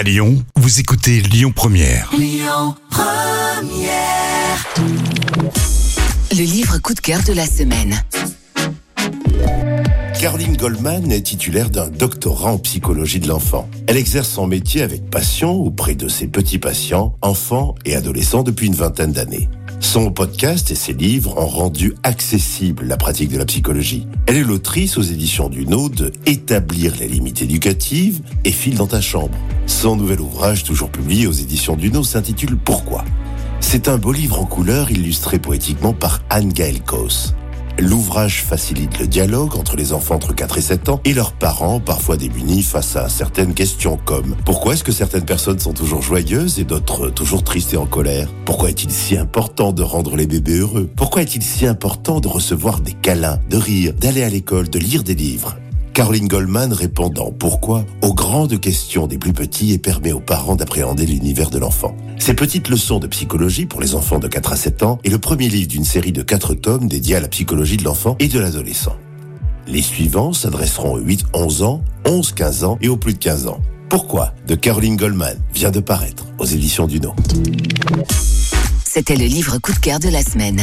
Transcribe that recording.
À Lyon, vous écoutez Lyon Première. Le livre coup de cœur de la semaine. Caroline Goldman est titulaire d'un doctorat en psychologie de l'enfant. Elle exerce son métier avec passion auprès de ses petits patients, enfants et adolescents depuis une vingtaine d'années. Son podcast et ses livres ont rendu accessible la pratique de la psychologie. Elle est l'autrice aux éditions du de Établir les limites éducatives et File dans ta chambre. Son nouvel ouvrage, toujours publié aux éditions du s'intitule Pourquoi? C'est un beau livre en couleur illustré poétiquement par Anne Gaël Kos. L'ouvrage facilite le dialogue entre les enfants entre 4 et 7 ans et leurs parents, parfois démunis face à certaines questions comme pourquoi est-ce que certaines personnes sont toujours joyeuses et d'autres toujours tristes et en colère? Pourquoi est-il si important de rendre les bébés heureux? Pourquoi est-il si important de recevoir des câlins, de rire, d'aller à l'école, de lire des livres? Caroline Goldman répondant pourquoi? aux grandes questions des plus petits et permet aux parents d'appréhender l'univers de l'enfant. Ces petites leçons de psychologie pour les enfants de 4 à 7 ans est le premier livre d'une série de 4 tomes dédiés à la psychologie de l'enfant et de l'adolescent. Les suivants s'adresseront aux 8, 11 ans, 11, 15 ans et aux plus de 15 ans. Pourquoi? de Caroline Goldman vient de paraître aux éditions du C'était le livre coup de cœur de la semaine.